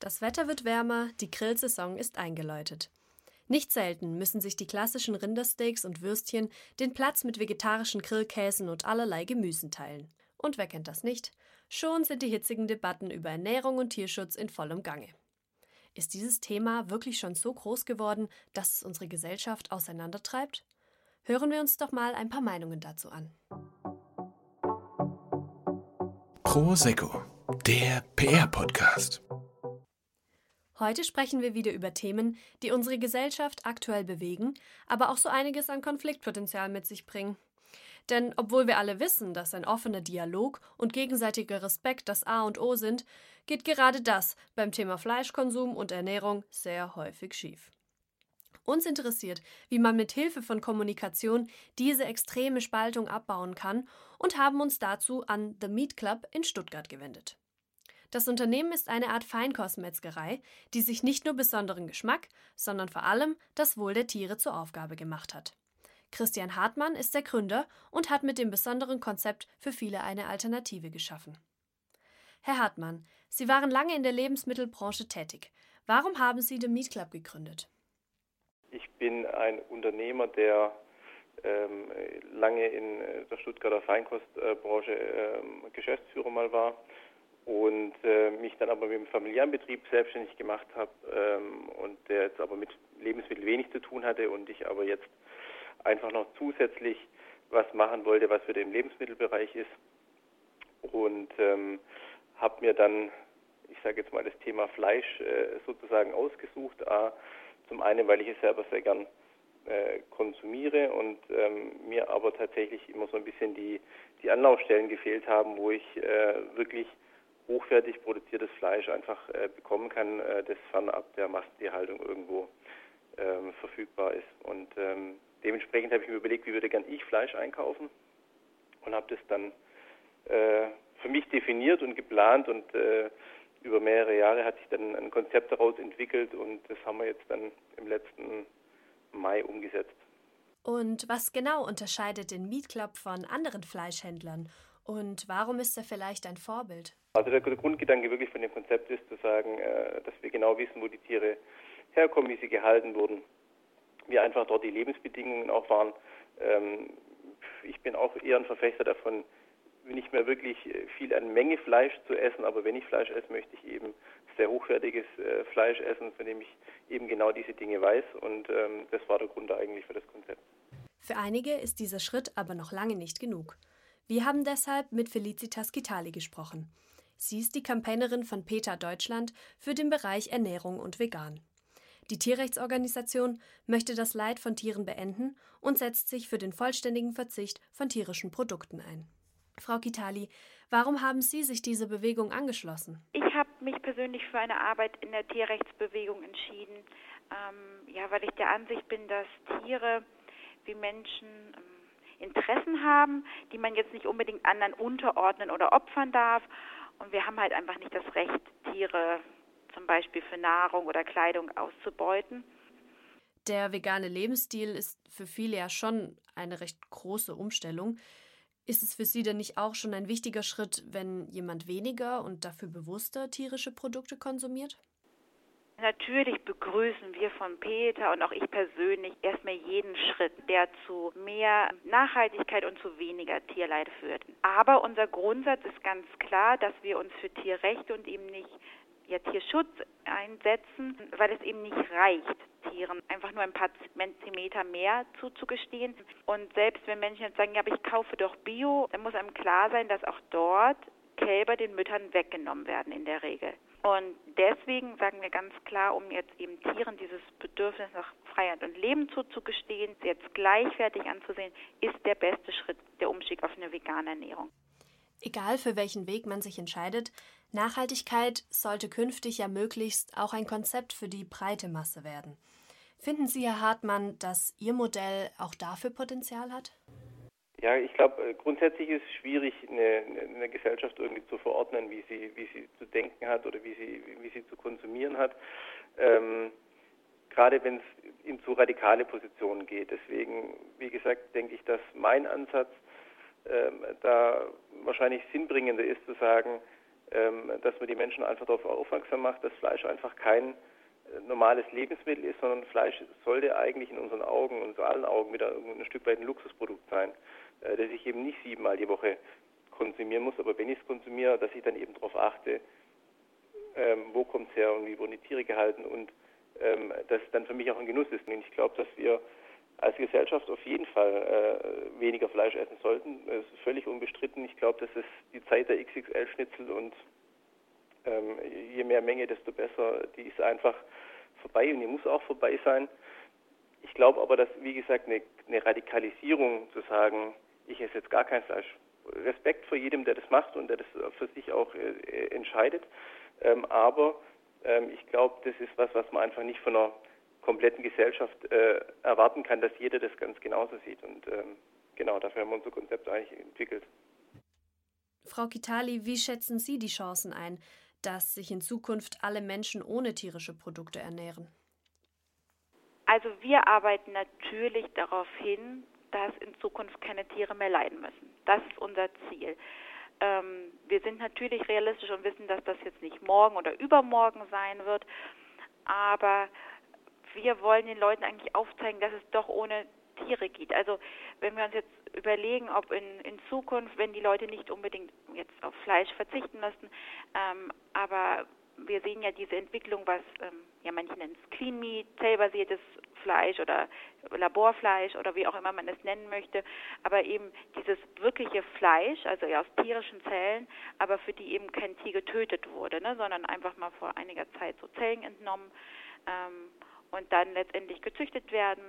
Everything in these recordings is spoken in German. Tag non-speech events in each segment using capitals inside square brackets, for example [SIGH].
Das Wetter wird wärmer, die Grillsaison ist eingeläutet. Nicht selten müssen sich die klassischen Rindersteaks und Würstchen den Platz mit vegetarischen Grillkäsen und allerlei Gemüsen teilen. Und wer kennt das nicht? Schon sind die hitzigen Debatten über Ernährung und Tierschutz in vollem Gange. Ist dieses Thema wirklich schon so groß geworden, dass es unsere Gesellschaft auseinandertreibt? Hören wir uns doch mal ein paar Meinungen dazu an. Prosecco, der PR-Podcast. Heute sprechen wir wieder über Themen, die unsere Gesellschaft aktuell bewegen, aber auch so einiges an Konfliktpotenzial mit sich bringen. Denn obwohl wir alle wissen, dass ein offener Dialog und gegenseitiger Respekt das A und O sind, geht gerade das beim Thema Fleischkonsum und Ernährung sehr häufig schief. Uns interessiert, wie man mit Hilfe von Kommunikation diese extreme Spaltung abbauen kann und haben uns dazu an The Meat Club in Stuttgart gewendet. Das Unternehmen ist eine Art Feinkostmetzgerei, die sich nicht nur besonderen Geschmack, sondern vor allem das Wohl der Tiere zur Aufgabe gemacht hat. Christian Hartmann ist der Gründer und hat mit dem besonderen Konzept für viele eine Alternative geschaffen. Herr Hartmann, Sie waren lange in der Lebensmittelbranche tätig. Warum haben Sie den Meat Club gegründet? Ich bin ein Unternehmer, der ähm, lange in der Stuttgarter Feinkostbranche ähm, Geschäftsführer mal war und äh, mich dann aber mit dem familiären Betrieb selbstständig gemacht habe ähm, und der jetzt aber mit Lebensmitteln wenig zu tun hatte und ich aber jetzt einfach noch zusätzlich was machen wollte, was für den Lebensmittelbereich ist und ähm, habe mir dann, ich sage jetzt mal, das Thema Fleisch äh, sozusagen ausgesucht. A, zum einen, weil ich es selber sehr gern äh, konsumiere und ähm, mir aber tatsächlich immer so ein bisschen die, die Anlaufstellen gefehlt haben, wo ich äh, wirklich hochwertig produziertes Fleisch einfach äh, bekommen kann, äh, das fernab der Massentierhaltung irgendwo ähm, verfügbar ist. Und ähm, dementsprechend habe ich mir überlegt, wie würde gern ich Fleisch einkaufen und habe das dann äh, für mich definiert und geplant und äh, über mehrere Jahre hat sich dann ein Konzept daraus entwickelt und das haben wir jetzt dann im letzten Mai umgesetzt. Und was genau unterscheidet den Meat Club von anderen Fleischhändlern und warum ist er vielleicht ein Vorbild? Also der, Grundgedanke wirklich von dem Konzept ist zu sagen, äh, dass wir genau wissen, wo die Tiere herkommen, wie sie gehalten wurden, wie einfach dort die Lebensbedingungen auch waren. Ähm, ich bin auch eher ein Verfechter davon, nicht mehr wirklich äh, viel an Menge Fleisch zu essen, aber wenn ich Fleisch esse, möchte ich eben sehr hochwertiges äh, Fleisch essen, von dem ich eben genau diese Dinge weiß und ähm, das war der Grund eigentlich für das Konzept. Für einige ist dieser Schritt aber noch lange nicht genug. Wir haben deshalb mit Felicitas Kitali gesprochen. Sie ist die Campaignerin von PETA Deutschland für den Bereich Ernährung und Vegan. Die Tierrechtsorganisation möchte das Leid von Tieren beenden und setzt sich für den vollständigen Verzicht von tierischen Produkten ein. Frau Kitali, warum haben Sie sich dieser Bewegung angeschlossen? Ich habe mich persönlich für eine Arbeit in der Tierrechtsbewegung entschieden, ähm, ja, weil ich der Ansicht bin, dass Tiere wie Menschen ähm, Interessen haben, die man jetzt nicht unbedingt anderen unterordnen oder opfern darf. Und wir haben halt einfach nicht das Recht, Tiere zum Beispiel für Nahrung oder Kleidung auszubeuten. Der vegane Lebensstil ist für viele ja schon eine recht große Umstellung. Ist es für Sie denn nicht auch schon ein wichtiger Schritt, wenn jemand weniger und dafür bewusster tierische Produkte konsumiert? Natürlich begrüßen wir von Peter und auch ich persönlich erstmal jeden Schritt, der zu mehr Nachhaltigkeit und zu weniger Tierleid führt. Aber unser Grundsatz ist ganz klar, dass wir uns für Tierrechte und eben nicht ja, Tierschutz einsetzen, weil es eben nicht reicht, Tieren einfach nur ein paar Zentimeter mehr zuzugestehen. Und selbst wenn Menschen jetzt sagen, ja, aber ich kaufe doch Bio, dann muss einem klar sein, dass auch dort Kälber den Müttern weggenommen werden in der Regel. Und deswegen sagen wir ganz klar, um jetzt eben Tieren dieses Bedürfnis nach Freiheit und Leben zuzugestehen, sie jetzt gleichwertig anzusehen, ist der beste Schritt der Umstieg auf eine vegane Ernährung. Egal für welchen Weg man sich entscheidet, Nachhaltigkeit sollte künftig ja möglichst auch ein Konzept für die breite Masse werden. Finden Sie, Herr Hartmann, dass Ihr Modell auch dafür Potenzial hat? Ja, ich glaube, äh, grundsätzlich ist es schwierig, eine, eine, Gesellschaft irgendwie zu verordnen, wie sie, wie sie zu denken hat oder wie sie, wie sie zu konsumieren hat. Ähm, gerade wenn es in zu radikale Positionen geht. Deswegen, wie gesagt, denke ich, dass mein Ansatz ähm, da wahrscheinlich sinnbringender ist zu sagen, ähm, dass man die Menschen einfach darauf aufmerksam macht, dass Fleisch einfach kein äh, normales Lebensmittel ist, sondern Fleisch sollte eigentlich in unseren Augen, in allen Augen wieder ein Stück weit ein Luxusprodukt sein, äh, das ich eben nicht siebenmal die Woche konsumieren muss, aber wenn ich es konsumiere, dass ich dann eben darauf achte, ähm, wo kommt es her und wie wurden die Tiere gehalten und ähm, das dann für mich auch ein Genuss ist. Und ich glaube, dass wir als Gesellschaft auf jeden Fall äh, weniger Fleisch essen sollten. Das ist völlig unbestritten. Ich glaube, das ist die Zeit der XXL-Schnitzel und ähm, je mehr Menge, desto besser. Die ist einfach vorbei und die muss auch vorbei sein. Ich glaube aber, dass, wie gesagt, eine, eine Radikalisierung zu sagen, ich esse jetzt gar kein Fleisch, Respekt vor jedem, der das macht und der das für sich auch äh, entscheidet. Ähm, aber ähm, ich glaube, das ist was, was man einfach nicht von einer kompletten Gesellschaft äh, erwarten kann, dass jeder das ganz genauso sieht. Und ähm, genau, dafür haben wir unser Konzept eigentlich entwickelt. Frau Kitali, wie schätzen Sie die Chancen ein, dass sich in Zukunft alle Menschen ohne tierische Produkte ernähren? Also wir arbeiten natürlich darauf hin, dass in Zukunft keine Tiere mehr leiden müssen. Das ist unser Ziel. Ähm, wir sind natürlich realistisch und wissen, dass das jetzt nicht morgen oder übermorgen sein wird, aber wir wollen den Leuten eigentlich aufzeigen, dass es doch ohne Tiere geht. Also wenn wir uns jetzt überlegen, ob in, in Zukunft, wenn die Leute nicht unbedingt jetzt auf Fleisch verzichten müssen, ähm, aber wir sehen ja diese Entwicklung, was ähm, ja manche nennen es Clean Meat, zellbasiertes Fleisch oder Laborfleisch oder wie auch immer man es nennen möchte, aber eben dieses wirkliche Fleisch, also ja aus tierischen Zellen, aber für die eben kein Tier getötet wurde, ne, sondern einfach mal vor einiger Zeit so Zellen entnommen ähm, und dann letztendlich gezüchtet werden,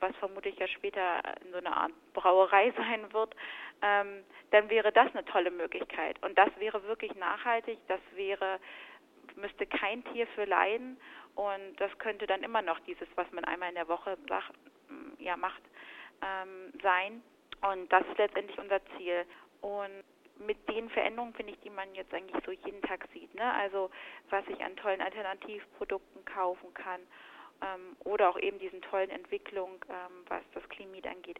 was vermutlich ja später in so einer Art Brauerei [LAUGHS] sein wird, ähm, dann wäre das eine tolle Möglichkeit. Und das wäre wirklich nachhaltig, das wäre müsste kein Tier für leiden und das könnte dann immer noch dieses, was man einmal in der Woche mm, ja, macht, ähm, sein. Und das ist letztendlich unser Ziel. Und mit den Veränderungen, finde ich, die man jetzt eigentlich so jeden Tag sieht, ne? also was ich an tollen Alternativprodukten kaufen kann ähm, oder auch eben diesen tollen Entwicklungen, ähm, was das Meat angeht,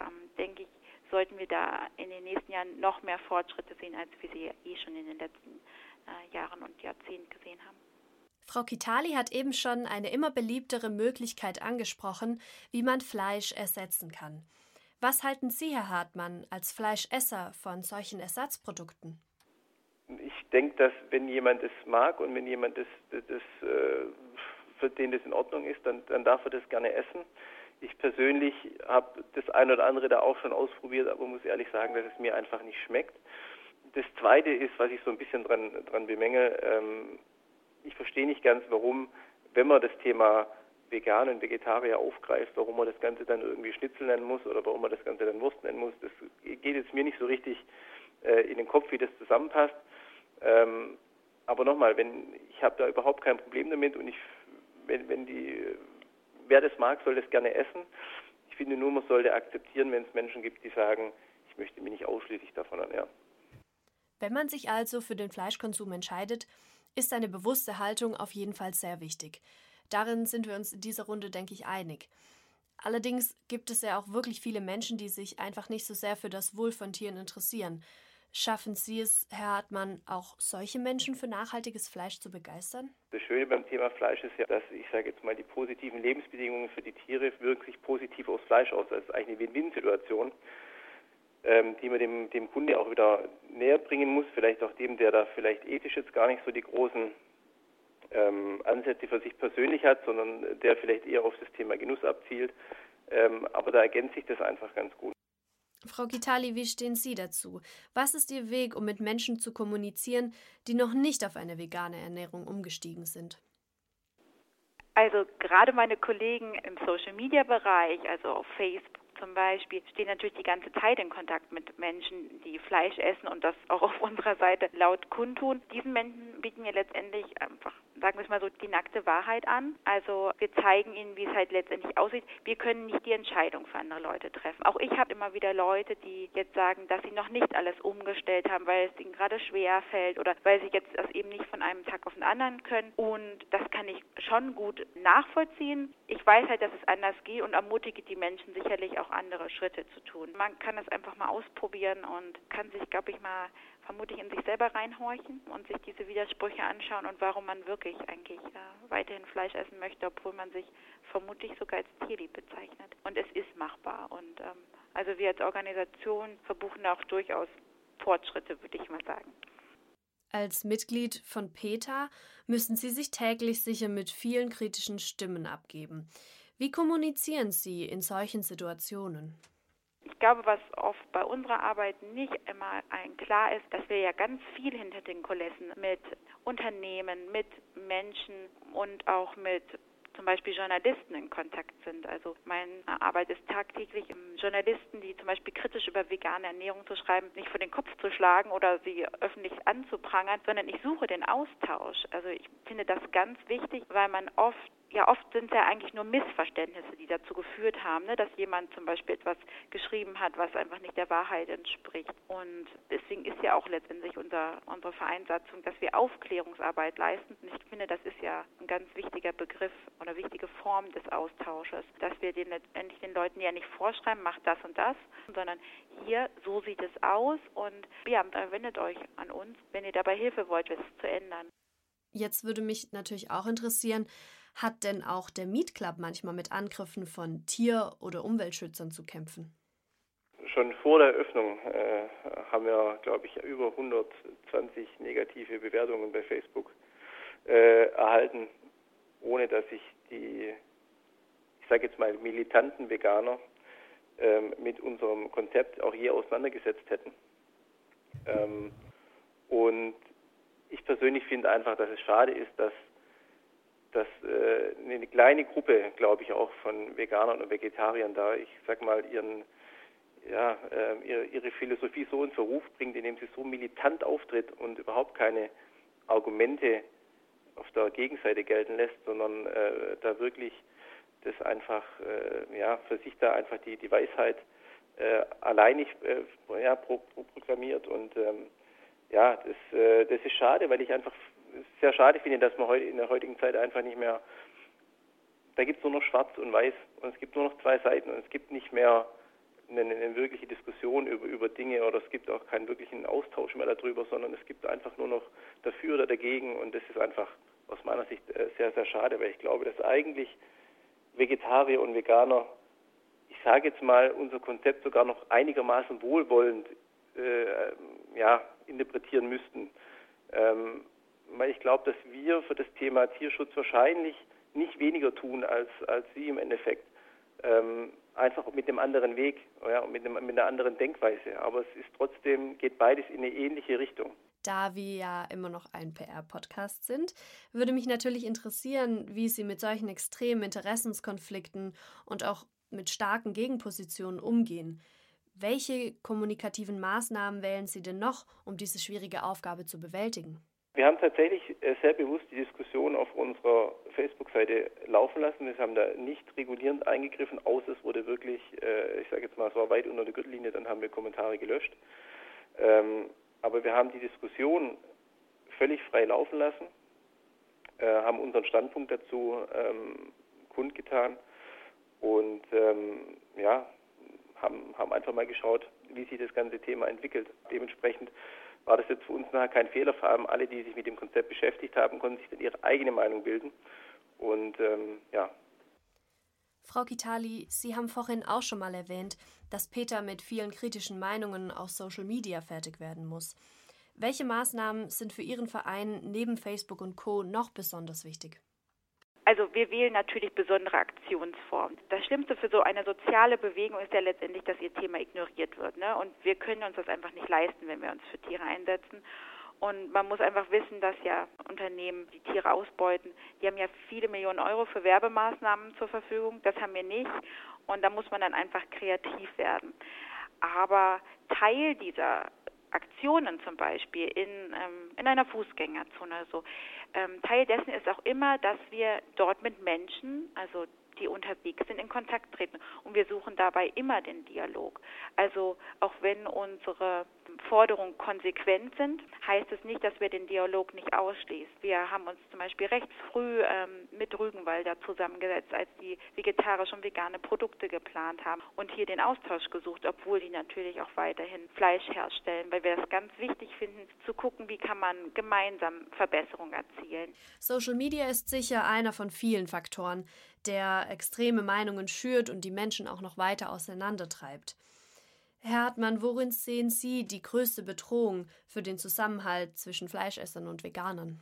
ähm, denke ich, sollten wir da in den nächsten Jahren noch mehr Fortschritte sehen, als wir sie eh schon in den letzten äh, Jahren und Jahrzehnten gesehen haben. Frau Kitali hat eben schon eine immer beliebtere Möglichkeit angesprochen, wie man Fleisch ersetzen kann. Was halten Sie, Herr Hartmann, als Fleischesser von solchen Ersatzprodukten? Ich denke, dass wenn jemand es mag und wenn jemand das, das, das äh, für den das in Ordnung ist, dann, dann darf er das gerne essen. Ich persönlich habe das ein oder andere da auch schon ausprobiert, aber muss ehrlich sagen, dass es mir einfach nicht schmeckt. Das Zweite ist, was ich so ein bisschen dran, dran bemängel, ähm, ich verstehe nicht ganz, warum, wenn man das Thema Vegan und Vegetarier aufgreift, warum man das Ganze dann irgendwie Schnitzel nennen muss oder warum man das Ganze dann Wurst nennen muss. Das geht jetzt mir nicht so richtig äh, in den Kopf, wie das zusammenpasst. Ähm, aber nochmal, wenn ich habe da überhaupt kein Problem damit und ich, wenn, wenn die, wer das mag, soll das gerne essen. Ich finde nur, man sollte akzeptieren, wenn es Menschen gibt, die sagen, ich möchte mich nicht ausschließlich davon ernähren. Wenn man sich also für den Fleischkonsum entscheidet, ist eine bewusste Haltung auf jeden Fall sehr wichtig. Darin sind wir uns in dieser Runde, denke ich, einig. Allerdings gibt es ja auch wirklich viele Menschen, die sich einfach nicht so sehr für das Wohl von Tieren interessieren. Schaffen Sie es, Herr Hartmann, auch solche Menschen für nachhaltiges Fleisch zu begeistern? Das Schöne beim Thema Fleisch ist ja, dass ich sage jetzt mal, die positiven Lebensbedingungen für die Tiere wirken sich positiv aufs Fleisch aus. Das ist eigentlich eine Win-Win-Situation ähm, die man dem, dem Kunde auch wieder näher bringen muss, vielleicht auch dem, der da vielleicht ethisch jetzt gar nicht so die großen ähm, Ansätze für sich persönlich hat, sondern der vielleicht eher auf das Thema Genuss abzielt. Ähm, aber da ergänzt sich das einfach ganz gut. Frau Kitali, wie stehen Sie dazu? Was ist Ihr Weg, um mit Menschen zu kommunizieren, die noch nicht auf eine vegane Ernährung umgestiegen sind? Also gerade meine Kollegen im Social-Media-Bereich, also auf Facebook, zum Beispiel stehen natürlich die ganze Zeit in Kontakt mit Menschen, die Fleisch essen und das auch auf unserer Seite laut kundtun. Diesen Menschen bieten wir letztendlich einfach sagen wir es mal so, die nackte Wahrheit an. Also wir zeigen ihnen, wie es halt letztendlich aussieht. Wir können nicht die Entscheidung für andere Leute treffen. Auch ich habe immer wieder Leute, die jetzt sagen, dass sie noch nicht alles umgestellt haben, weil es ihnen gerade schwer fällt oder weil sie jetzt das eben nicht von einem Tag auf den anderen können. Und das kann ich schon gut nachvollziehen. Ich weiß halt, dass es anders geht und ermutige die Menschen sicherlich auch andere Schritte zu tun. Man kann es einfach mal ausprobieren und kann sich, glaube ich, mal vermutlich in sich selber reinhorchen und sich diese Widersprüche anschauen und warum man wirklich eigentlich äh, weiterhin Fleisch essen möchte, obwohl man sich vermutlich sogar als tierlieb bezeichnet. Und es ist machbar. Und ähm, also wir als Organisation verbuchen auch durchaus Fortschritte, würde ich mal sagen. Als Mitglied von PETA müssen Sie sich täglich sicher mit vielen kritischen Stimmen abgeben. Wie kommunizieren Sie in solchen Situationen? Ich glaube, was oft bei unserer Arbeit nicht immer ein klar ist, dass wir ja ganz viel hinter den Kulissen mit Unternehmen, mit Menschen und auch mit zum Beispiel Journalisten in Kontakt sind. Also meine Arbeit ist tagtäglich, Journalisten, die zum Beispiel kritisch über vegane Ernährung zu schreiben, nicht vor den Kopf zu schlagen oder sie öffentlich anzuprangern, sondern ich suche den Austausch. Also ich finde das ganz wichtig, weil man oft ja, oft sind es ja eigentlich nur Missverständnisse, die dazu geführt haben, ne, dass jemand zum Beispiel etwas geschrieben hat, was einfach nicht der Wahrheit entspricht. Und deswegen ist ja auch letztendlich unser, unsere Vereinsatzung, dass wir Aufklärungsarbeit leisten. Und ich finde, das ist ja ein ganz wichtiger Begriff oder wichtige Form des Austausches, dass wir den letztendlich den Leuten ja nicht vorschreiben, macht das und das, sondern hier, so sieht es aus und ja, wendet euch an uns, wenn ihr dabei Hilfe wollt, es zu ändern. Jetzt würde mich natürlich auch interessieren, hat denn auch der Meat Club manchmal mit Angriffen von Tier- oder Umweltschützern zu kämpfen? Schon vor der Öffnung äh, haben wir, glaube ich, über 120 negative Bewertungen bei Facebook äh, erhalten, ohne dass sich die, ich sage jetzt mal, militanten Veganer äh, mit unserem Konzept auch je auseinandergesetzt hätten. Ähm, und ich persönlich finde einfach, dass es schade ist, dass dass äh, eine kleine Gruppe, glaube ich, auch von Veganern und Vegetariern da, ich sag mal, ihren ja, äh, ihre, ihre Philosophie so in Verruf bringt, indem sie so militant auftritt und überhaupt keine Argumente auf der Gegenseite gelten lässt, sondern äh, da wirklich das einfach, äh, ja, für sich da einfach die, die Weisheit äh, alleinig äh, ja, pro, pro proklamiert und ähm, ja, das, äh, das ist schade, weil ich einfach sehr schade finde, dass man heute in der heutigen Zeit einfach nicht mehr, da gibt es nur noch Schwarz und Weiß und es gibt nur noch zwei Seiten und es gibt nicht mehr eine, eine, wirkliche Diskussion über, über Dinge oder es gibt auch keinen wirklichen Austausch mehr darüber, sondern es gibt einfach nur noch dafür oder dagegen und das ist einfach aus meiner Sicht äh, sehr, sehr schade, weil ich glaube, dass eigentlich Vegetarier und Veganer, ich sage jetzt mal, unser Konzept sogar noch einigermaßen wohlwollend äh, ja, interpretieren müssten. Ähm, weil ich glaube, dass wir für das Thema Tierschutz wahrscheinlich nicht weniger tun als, als Sie im Endeffekt. Ähm, einfach mit einem anderen Weg ja, und mit, einem, mit einer anderen Denkweise. Aber es ist trotzdem, geht beides in eine ähnliche Richtung. Da wir ja immer noch ein PR-Podcast sind, würde mich natürlich interessieren, wie Sie mit solchen extremen Interessenskonflikten und auch mit starken Gegenpositionen umgehen. Welche kommunikativen Maßnahmen wählen Sie denn noch, um diese schwierige Aufgabe zu bewältigen? Wir haben tatsächlich äh, sehr bewusst die Diskussion auf unserer Facebook-Seite laufen lassen. Wir haben da nicht regulierend eingegriffen, außer es wurde wirklich, äh, ich sage jetzt mal, es war weit unter der Gürtellinie, dann haben wir Kommentare gelöscht. Ähm, aber wir haben die Diskussion völlig frei laufen lassen, äh, haben unseren Standpunkt dazu ähm, kundgetan und ähm, ja, haben, haben einfach mal geschaut, wie sich das ganze Thema entwickelt. Dementsprechend war das jetzt für uns nachher kein Fehler. Vor allem alle, die sich mit dem Konzept beschäftigt haben, konnten sich dann ihre eigene Meinung bilden. Und ähm, ja. Frau Kitali, Sie haben vorhin auch schon mal erwähnt, dass Peter mit vielen kritischen Meinungen auf Social Media fertig werden muss. Welche Maßnahmen sind für Ihren Verein neben Facebook und Co. noch besonders wichtig? Also wir wählen natürlich besondere Aktionsformen. Das Schlimmste für so eine soziale Bewegung ist ja letztendlich, dass ihr Thema ignoriert wird. Ne? Und wir können uns das einfach nicht leisten, wenn wir uns für Tiere einsetzen. Und man muss einfach wissen, dass ja Unternehmen, die Tiere ausbeuten, die haben ja viele Millionen Euro für Werbemaßnahmen zur Verfügung. Das haben wir nicht. Und da muss man dann einfach kreativ werden. Aber Teil dieser Aktionen zum Beispiel in, ähm, in einer Fußgängerzone. So. Ähm, Teil dessen ist auch immer, dass wir dort mit Menschen, also die unterwegs sind, in Kontakt treten. Und wir suchen dabei immer den Dialog. Also auch wenn unsere Forderungen konsequent sind, heißt es nicht, dass wir den Dialog nicht ausschließen. Wir haben uns zum Beispiel recht früh ähm, mit Rügenwalder zusammengesetzt, als die vegetarische und vegane Produkte geplant haben und hier den Austausch gesucht, obwohl die natürlich auch weiterhin Fleisch herstellen, weil wir das ganz wichtig finden, zu gucken, wie kann man gemeinsam Verbesserungen erzielen. Social Media ist sicher einer von vielen Faktoren, der extreme Meinungen schürt und die Menschen auch noch weiter auseinandertreibt. Herr Hartmann, worin sehen Sie die größte Bedrohung für den Zusammenhalt zwischen Fleischessern und Veganern?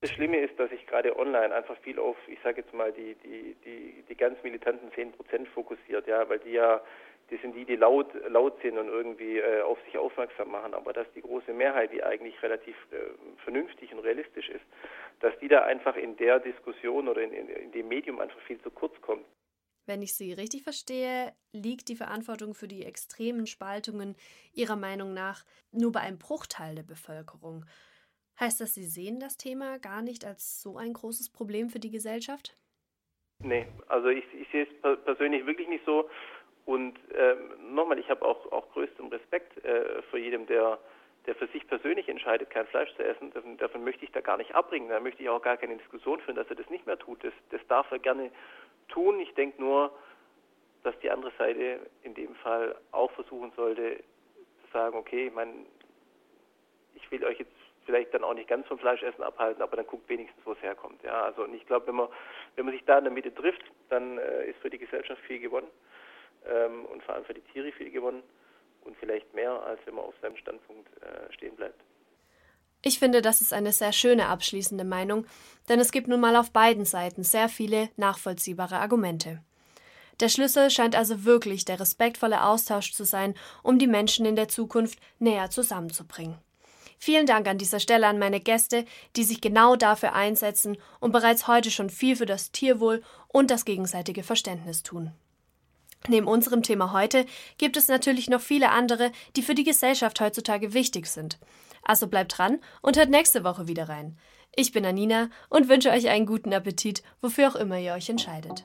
Das Schlimme ist, dass sich gerade online einfach viel auf, ich sage jetzt mal, die, die, die, die ganz militanten 10 Prozent fokussiert, ja, weil die ja, die sind die, die laut, laut sind und irgendwie äh, auf sich aufmerksam machen, aber dass die große Mehrheit, die eigentlich relativ äh, vernünftig und realistisch ist, dass die da einfach in der Diskussion oder in, in, in dem Medium einfach viel zu kurz kommt. Wenn ich Sie richtig verstehe, liegt die Verantwortung für die extremen Spaltungen Ihrer Meinung nach nur bei einem Bruchteil der Bevölkerung. Heißt das, Sie sehen das Thema gar nicht als so ein großes Problem für die Gesellschaft? Nee, also ich, ich sehe es persönlich wirklich nicht so. Und ähm, nochmal, ich habe auch, auch größten Respekt äh, vor jedem, der, der für sich persönlich entscheidet, kein Fleisch zu essen. Davon, davon möchte ich da gar nicht abbringen. Da möchte ich auch gar keine Diskussion führen, dass er das nicht mehr tut. Das, das darf er gerne tun. Ich denke nur, dass die andere Seite in dem Fall auch versuchen sollte, zu sagen, okay, ich meine, ich will euch jetzt vielleicht dann auch nicht ganz vom Fleischessen abhalten, aber dann guckt wenigstens, wo es herkommt. Ja, also und ich glaube, wenn man wenn man sich da in der Mitte trifft, dann äh, ist für die Gesellschaft viel gewonnen ähm, und vor allem für die Tiere viel gewonnen und vielleicht mehr, als wenn man auf seinem Standpunkt äh, stehen bleibt. Ich finde, das ist eine sehr schöne abschließende Meinung, denn es gibt nun mal auf beiden Seiten sehr viele nachvollziehbare Argumente. Der Schlüssel scheint also wirklich der respektvolle Austausch zu sein, um die Menschen in der Zukunft näher zusammenzubringen. Vielen Dank an dieser Stelle an meine Gäste, die sich genau dafür einsetzen und bereits heute schon viel für das Tierwohl und das gegenseitige Verständnis tun. Neben unserem Thema heute gibt es natürlich noch viele andere, die für die Gesellschaft heutzutage wichtig sind. Also bleibt dran und hört nächste Woche wieder rein. Ich bin Anina und wünsche euch einen guten Appetit, wofür auch immer ihr euch entscheidet.